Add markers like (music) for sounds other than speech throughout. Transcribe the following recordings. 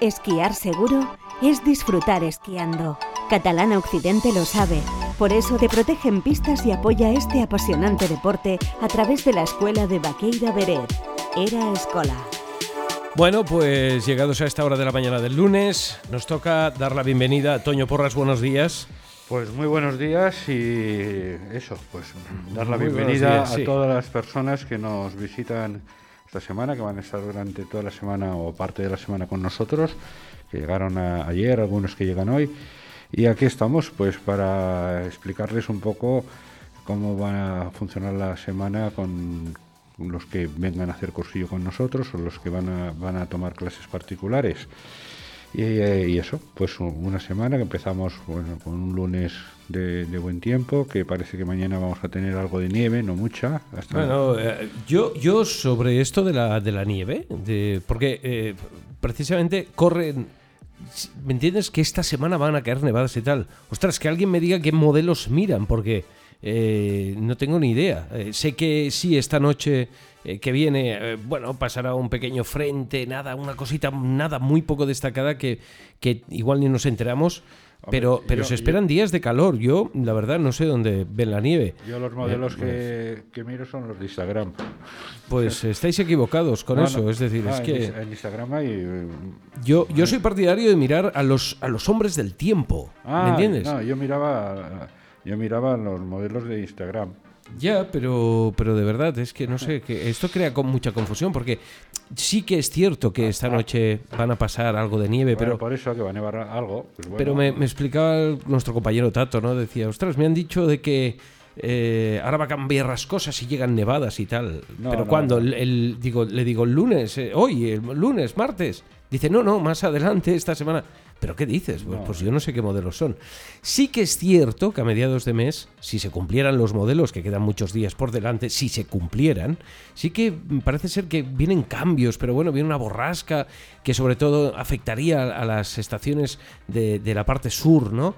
Esquiar seguro es disfrutar esquiando. Catalana Occidente lo sabe. Por eso te protege en pistas y apoya este apasionante deporte a través de la Escuela de Baqueira Beret. Era Escola. Bueno, pues llegados a esta hora de la mañana del lunes, nos toca dar la bienvenida a Toño Porras. Buenos días. Pues muy buenos días y eso, pues dar la bienvenida a todas las personas que nos visitan esta semana, que van a estar durante toda la semana o parte de la semana con nosotros, que llegaron ayer, algunos que llegan hoy. Y aquí estamos, pues para explicarles un poco cómo va a funcionar la semana con los que vengan a hacer cursillo con nosotros o los que van a, van a tomar clases particulares. Eh, y, eso, pues una semana que empezamos bueno, con un lunes de, buen tiempo, que parece que mañana vamos a tener algo de nieve, no mucha. Bueno, eh, yo, yo sobre esto de la, de la nieve, de, porque eh, precisamente corren... ¿Me entiendes? Que esta semana van a caer nevadas y tal. Ostras, que alguien me diga qué modelos miran, porque no tengo ni idea. sé que sí, esta noche eh, que viene, eh, bueno, pasará un pequeño frente, nada, una cosita, nada muy poco destacada que, que igual ni nos enteramos. pero, pero se esperan días de calor. Yo, la verdad, no sé dónde ven la nieve. Yo los modelos que, que, miro son los de Instagram. Pues (laughs) estáis equivocados con eso. Es decir, es que... En Instagram hay... Eh, yo, yo soy partidario de mirar a los, a los hombres del tiempo. ¿Me ah, entiendes? No, yo miraba, yo miraba los modelos de Instagram. Ya, pero, pero de verdad, es que no sé, que esto crea con mucha confusión, porque sí que es cierto que esta noche van a pasar algo de nieve, pero... Por eso, que va a nevar algo. Pues pero me, explicaba nuestro compañero Tato, ¿no? Decía, ostras, me han dicho de que eh, ahora va a cambiar las cosas y llegan nevadas y tal. pero cuando el, digo, le digo el lunes, eh, hoy, el lunes, martes. Dice, no, no, más adelante, esta semana. ¿Pero qué dices? Pues, pues, yo no sé qué modelos son. Sí que es cierto que a mediados de mes, si se cumplieran los modelos, que quedan muchos días por delante, si se cumplieran, sí que parece ser que vienen cambios, pero bueno, viene una borrasca que sobre todo afectaría a las estaciones de, la parte sur, ¿no?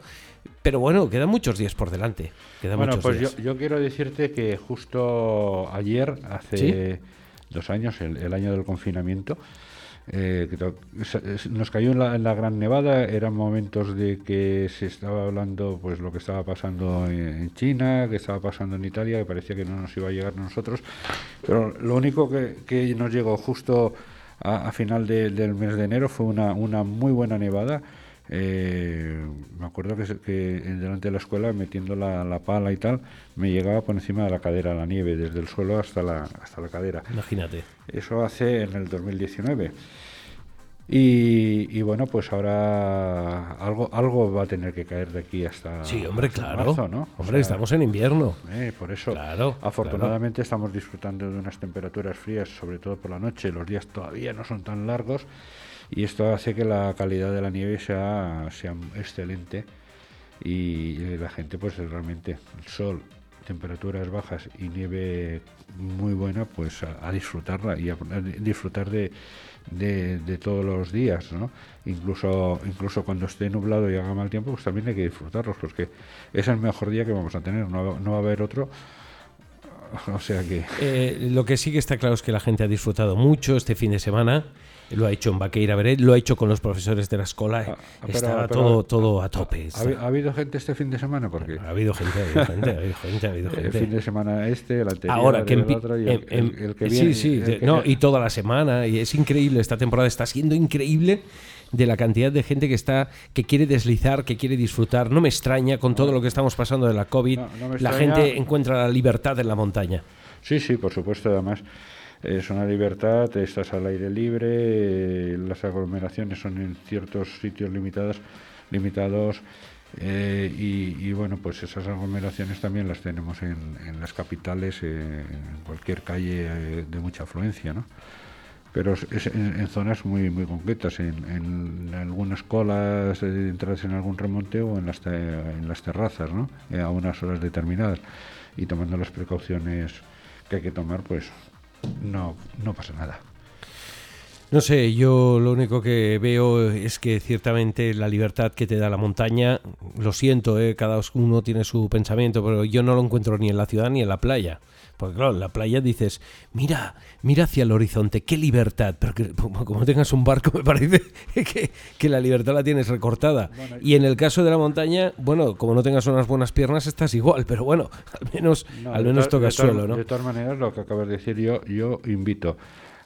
Pero bueno, quedan muchos días por delante. bueno, pues Yo, quiero decirte que justo ayer, hace dos años, el año del confinamiento, eh, nos cayó en la, gran nevada, eran momentos de que se estaba hablando pues lo que estaba pasando en, China, que estaba pasando en Italia, que parecía que no nos iba a llegar a nosotros, pero lo único que, nos llegó justo a, final del mes de enero fue una, una muy buena nevada eh, me acuerdo que, que, delante de la escuela, metiendo la, pala y tal, me llegaba por encima de la cadera la nieve, desde el suelo hasta la, hasta la cadera. Imagínate. Eso hace en el 2019. Y, bueno, pues ahora algo algo va a tener que caer de aquí hasta. Sí, hombre, claro. Hombre, estamos en invierno. Eh, por eso, claro, afortunadamente estamos disfrutando de unas temperaturas frías, sobre todo por la noche. Los días todavía no son tan largos y esto hace que la calidad de la nieve sea, sea excelente y la gente pues realmente el sol temperaturas bajas y nieve muy buena pues a, disfrutarla y a, disfrutar de, de, todos los días ¿no? incluso incluso cuando esté nublado y haga mal tiempo pues también hay que disfrutarlos porque es el mejor día que vamos a tener no, no va a haber otro (laughs) o sea que eh, lo que sí que está claro es que la gente ha disfrutado mucho este fin de semana lo ha hecho en Baqueira Beret, lo ha hecho con los profesores de la escuela. Ah, Estaba todo, todo a tope. ¿Ha, habido gente este fin de semana? Porque ha habido gente, ha habido gente, ha habido gente, ha habido gente. El fin de semana este, el anterior, Ahora, que el, otro y el, que viene. Sí, sí, no, y toda la semana. Y es increíble, esta temporada está siendo increíble de la cantidad de gente que está que quiere deslizar, que quiere disfrutar. No me extraña con todo lo que estamos pasando de la COVID, la gente encuentra la libertad en la montaña. Sí, sí, por supuesto, además es una libertad, estás al aire libre, las aglomeraciones son en ciertos sitios limitados, limitados eh, y, bueno, pues esas aglomeraciones también las tenemos en, las capitales, eh, en cualquier calle eh, de mucha afluencia, ¿no? Pero es en, zonas muy muy concretas, en, algunas colas, entras en algún remonte o en las, en las terrazas, ¿no? a unas horas determinadas y tomando las precauciones que hay que tomar, pues no, no pasa nada. No sé, yo lo único que veo es que ciertamente la libertad que te da la montaña, lo siento, ¿eh? cada uno tiene su pensamiento, pero yo no lo encuentro ni en la ciudad ni en la playa. Porque claro, en la playa dices, mira, mira hacia el horizonte, qué libertad. Pero que, como tengas un barco, (laughs) me parece que, la libertad la tienes recortada. y en el caso de la montaña, bueno, como no tengas unas buenas piernas, estás igual. Pero bueno, al menos, al menos tocas suelo, ¿no? De todas maneras, lo que acabas de decir yo, yo invito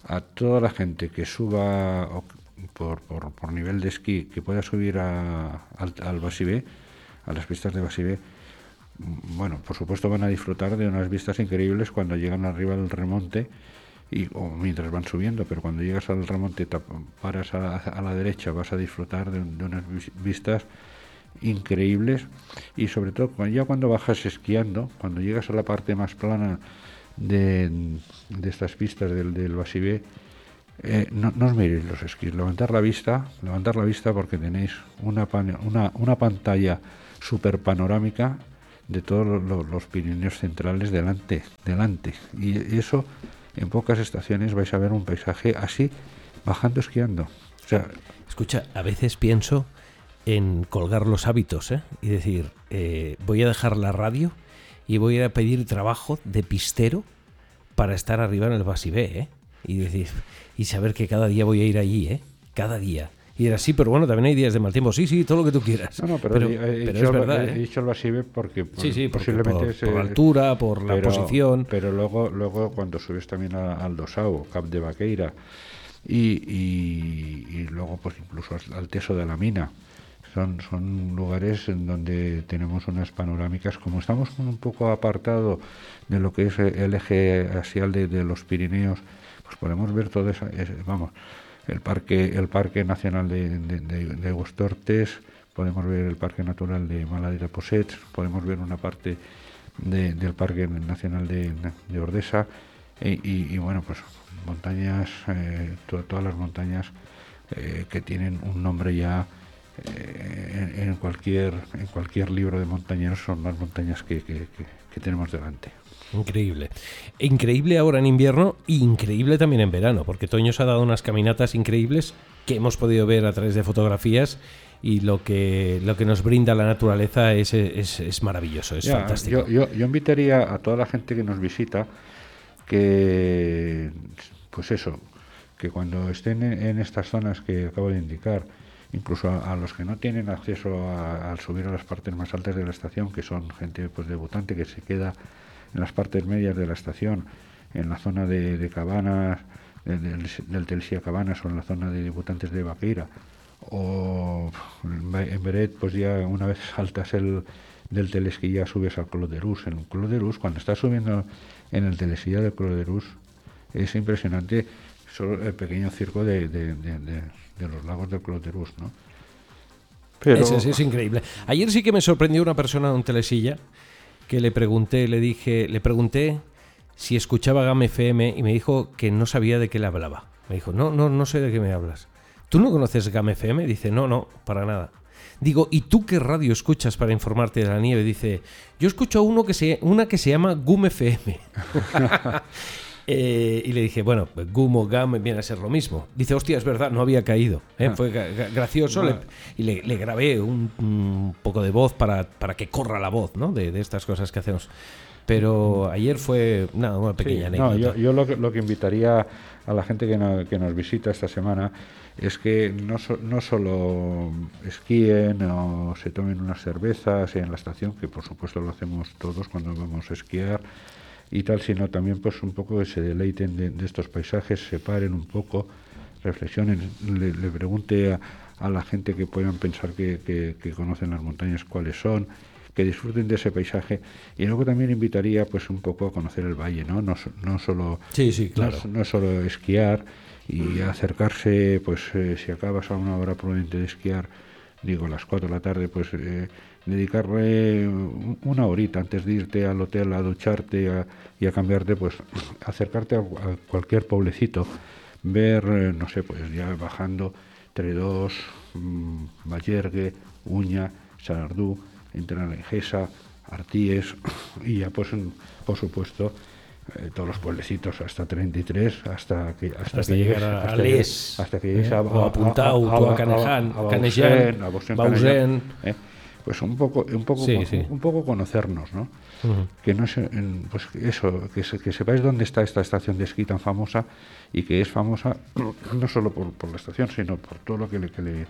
a toda la gente que suba por, por, nivel de esquí, que pueda subir a, al, al Basibé, a las pistas de Basibé, mm, bueno, por supuesto van a disfrutar de unas vistas increíbles cuando llegan arriba del remonte y, o mientras van subiendo, pero cuando llegas al remonte, paras a, la derecha, vas a disfrutar de, unas vistas increíbles y sobre todo ya cuando bajas esquiando, cuando llegas a la parte más plana de, estas pistas del, del Basibé, eh, no, os miréis los esquís, levantar la vista, levantar la vista porque tenéis una, una, una pantalla super panorámica de todos los, Pirineos centrales delante, delante. Y eso, en pocas estaciones vais a ver un paisaje así, bajando esquiando. O sea, Escucha, a veces pienso en colgar los hábitos ¿eh? y decir, eh, voy a dejar la radio y voy a pedir trabajo de pistero para estar arriba en el Basibé, ¿eh? Y decir, y saber que cada día voy a ir allí, ¿eh? Cada día. Y era así, pero bueno, también hay días de mal tiempo. Sí, sí, todo lo que tú quieras. No, no, pero, he, dicho, es verdad. He ¿eh? dicho el Basibé porque sí, sí, posiblemente por, la altura, por la posición. Pero luego, luego cuando subes también al Dosao, Cap de Vaqueira, y, y, luego pues incluso al Teso de la Mina, son, son lugares en donde tenemos unas panorámicas, como estamos un poco apartado de lo que es el eje axial de, los Pirineos, pues podemos ver todo eso, vamos, el parque, el parque nacional de, de, de, podemos ver el parque natural de Maladera Poset, podemos ver una parte del parque nacional de, Ordesa y, bueno, pues montañas, eh, todas las montañas eh, que tienen un nombre ya eh, en, cualquier, en cualquier libro de montañeros son las montañas que, tenemos delante. Increíble. Increíble ahora en invierno y increíble también en verano, porque Toño se ha dado unas caminatas increíbles que hemos podido ver a través de fotografías y lo que, lo que nos brinda la naturaleza es, es, maravilloso, es fantástico. Yo, yo, invitaría a toda la gente que nos visita que, pues eso, que cuando estén en estas zonas que acabo de indicar, incluso a, los que no tienen acceso al subir a las partes más altas de la estación, que son gente pues debutante que se queda en las partes medias de la estación, en la zona de, Cabanas, del, del Cabanas o en la zona de debutantes de Vaqueira, o en Beret, pues ya una vez (laughs) saltas el del Telesquí subes al Cloderus. En el Cloderus, cuando estás subiendo en el Telesquilla del Cloderus, es impresionante solo el pequeño circo de, de los lagos del Cloterus, ¿no? Pero... Es, es, increíble. Ayer sí que me sorprendió una persona en un telesilla que le pregunté, le dije, le pregunté si escuchaba GAM FM y me dijo que no sabía de qué le hablaba. Me dijo, no, no, no sé de qué me hablas. ¿Tú no conoces GAM FM? Dice, no, no, para nada. Digo, ¿y tú qué radio escuchas para informarte de la nieve? Dice, yo escucho uno que se, una que se llama GUM FM. (laughs) (laughs) Eh, y le dije, bueno, Gumo, Gam viene a ser lo mismo. Dice, hostia, es verdad, no había caído. ¿eh? Ah. Fue gracioso y le, grabé un, poco de voz para, para, que corra la voz ¿no? de, estas cosas que hacemos. Pero ayer fue nada, una pequeña anécdota. yo, yo lo, que, lo, que invitaría a la gente que, que, nos visita esta semana es que no, no solo esquíen o se tomen unas cervezas en la estación, que por supuesto lo hacemos todos cuando vamos a esquiar, y tal, sino también pues un poco que se deleiten de, estos paisajes, se paren un poco, reflexionen, le, pregunte a, la gente que puedan pensar que, conocen las montañas cuáles son, que disfruten de ese paisaje y luego también invitaría pues un poco a conocer el valle, ¿no? No, no solo sí, sí, claro. no, solo esquiar y acercarse, pues eh, si acabas a una hora prudente de esquiar, digo las 4 de la tarde, pues eh, dedicarle una horita antes de irte al hotel a ducharte y a cambiarte, pues acercarte a, cualquier pueblecito, ver, eh, no sé, pues ya bajando Tredós, mmm, Vallergue, Uña, Salardú, Gesa, Artíes (clears throat) y ya pues por supuesto eh, todos los pueblecitos hasta 33 hasta que hasta, hasta que llegar a, hasta Les hasta que llegues a, a, a, Puntau, a, a, a, a Bausen, ¿eh? Pues un poco un poco sí, sí. un poco conocernos no Uh -huh. que no se, pues eso que, se, que sepáis dónde está esta estación de esquí tan famosa y que es famosa (clears throat) no solo por, por la estación sino por todo lo que le, que le,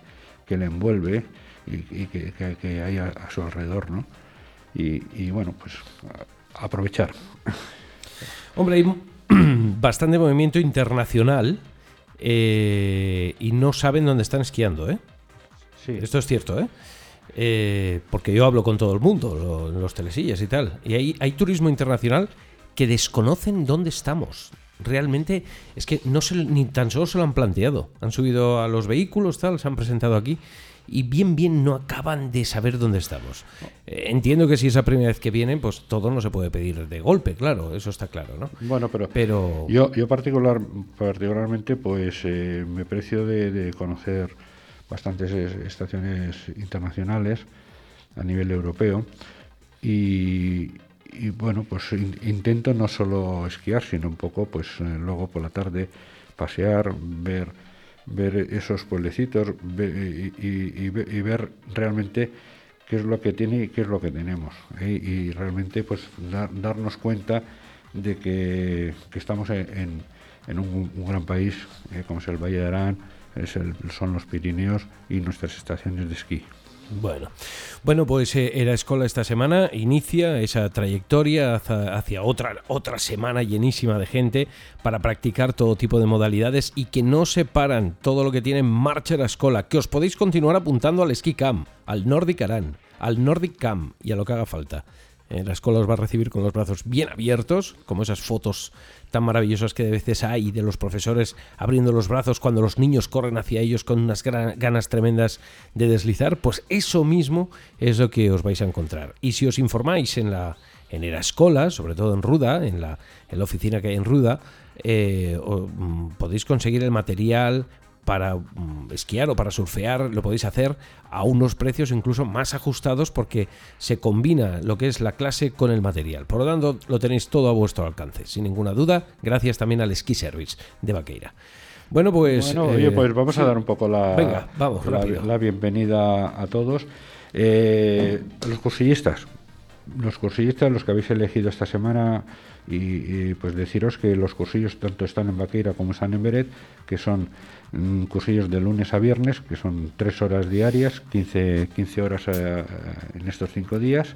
que le envuelve y, y que, que, hay a, a, su alrededor no y, y bueno pues aprovechar (laughs) Hombre, hay (clears throat) bastante movimiento internacional eh, y no saben dónde están esquiando, ¿eh? Sí. Esto es cierto, ¿eh? Eh, porque yo hablo con todo el mundo, lo, los telesillas y tal. Y hay, hay turismo internacional que desconocen dónde estamos. Realmente es que no se, ni tan solo se lo han planteado. Han subido a los vehículos, tal, se han presentado aquí y bien, bien no acaban de saber dónde estamos. Eh, entiendo que si es la primera vez que vienen, pues todo no se puede pedir de golpe, claro, eso está claro, ¿no? Bueno, pero, pero... yo, yo particular, particularmente, pues eh, me precio de, de conocer bastantes estaciones internacionales a nivel europeo y, bueno, pues in, intento no solo esquiar, sino un poco, pues eh, luego por la tarde pasear, ver ver esos pueblecitos y, ver realmente qué es lo que tiene y qué es lo que tenemos ¿eh? y realmente pues dar, darnos cuenta de que, estamos en, un, gran país eh, como es el Valle de Arán es son los Pirineos y nuestras estaciones de esquí. Bueno, bueno, pues eh, Era Escola esta semana inicia esa trayectoria hacia, otra, otra semana llenísima de gente para practicar todo tipo de modalidades y que no se paran todo lo que tiene en marcha la escuela, que os podéis continuar apuntando al Ski Camp, al Nordic Aran, al Nordic Camp y a lo que haga falta. Eh, la escuela os va a recibir con los brazos bien abiertos, como esas fotos tan maravillosas que de veces hay de los profesores abriendo los brazos cuando los niños corren hacia ellos con unas ganas tremendas de deslizar, pues eso mismo es lo que os vais a encontrar. Y si os informáis en la en la escuela, sobre todo en Ruda, en la, en la oficina que hay en Ruda, eh, mm, podéis conseguir el material para um, esquiar o para surfear lo podéis hacer a unos precios incluso más ajustados porque se combina lo que es la clase con el material. Por lo tanto, lo tenéis todo a vuestro alcance, sin ninguna duda, gracias también al Ski Service de Vaqueira. Bueno, pues. Bueno, oye, pues vamos a dar un poco la, Venga, vamos, la, la bienvenida a todos. Eh, los cursillistas, los cursillistas, los que habéis elegido esta semana, y, pues deciros que los cursillos tanto están en Vaqueira como están en Beret, que son mm, cursillos de lunes a viernes, que son tres horas diarias, 15, 15 horas eh, en estos cinco días,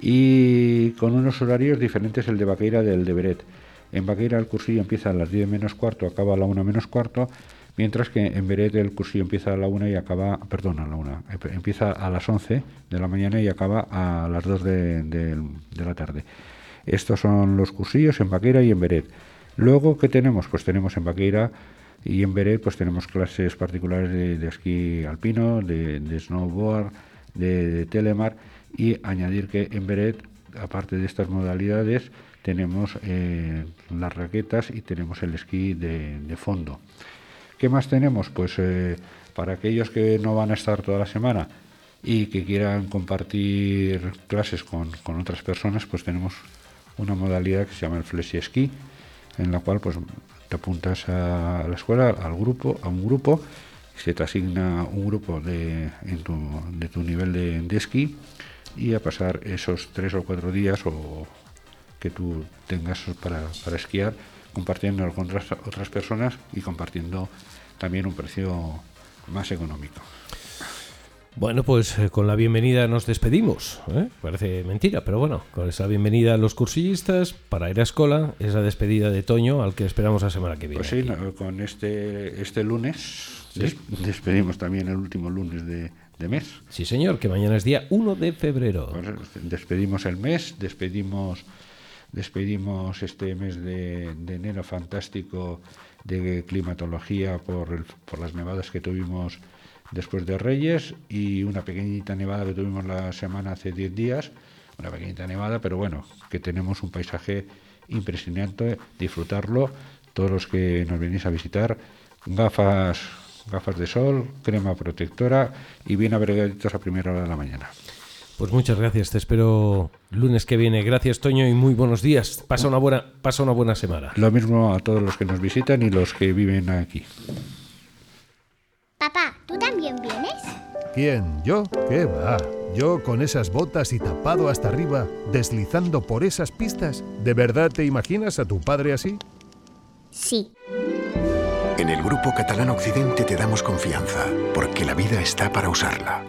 y con unos horarios diferentes el de Vaqueira del de Beret. En Vaqueira el cursillo empieza a las 10 menos cuarto, acaba a la 1 menos cuarto, mientras que en Beret el cursillo empieza a la 1 y acaba, perdón, a la 1, empieza a las 11 de la mañana y acaba a las 2 de, de, de la tarde. Estos son los cursillos en Vaqueira y en Beret. Luego, ¿qué tenemos? Pues tenemos en Vaqueira y en Beret pues tenemos clases particulares de, esquí alpino, de, snowboard, de, telemar y añadir que en Beret, aparte de estas modalidades, tenemos eh, las raquetas y tenemos el esquí de, fondo. ¿Qué más tenemos? Pues eh, para aquellos que no van a estar toda la semana y que quieran compartir clases con otras personas, pues tenemos una modalidad que se llama el flexi esquí, en la cual pues te apuntas a la escuela, al grupo, a un grupo, se te asigna un grupo de, en tu, de tu nivel de, de esquí y a pasar esos tres o cuatro días o que tú tengas para, para esquiar compartiendo con otras, otras personas y compartiendo también un precio más económico. Bueno, pues eh, con la bienvenida nos despedimos. ¿eh? Parece mentira, pero bueno, con esa bienvenida a los cursillistas para ir a escuela, esa despedida de Toño al que esperamos la semana que viene. Pues sí, no, con este, este lunes ¿Sí? des despedimos también el último lunes de, de, mes. Sí, señor, que mañana es día 1 de febrero. Pues despedimos el mes, despedimos, despedimos este mes de, de enero fantástico de climatología por, el, por las nevadas que tuvimos después de Reyes y una pequeñita nevada que tuvimos la semana hace 10 días, una pequeñita nevada, pero bueno, que tenemos un paisaje impresionante, disfrutarlo, todos los que nos venís a visitar, gafas, gafas de sol, crema protectora y bien abrigaditos a primera hora de la mañana. Pues muchas gracias, te espero lunes que viene. Gracias, Toño, y muy buenos días. Pasa una buena, pasa una buena semana. Lo mismo a todos los que nos visitan y los que viven aquí. Papá, ¿tú también vienes? ¿Quién? ¿Yo? ¿Qué va? Yo con esas botas y tapado hasta arriba, deslizando por esas pistas. ¿De verdad te imaginas a tu padre así? Sí. En el Grupo Catalán Occidente te damos confianza, porque la vida está para usarla.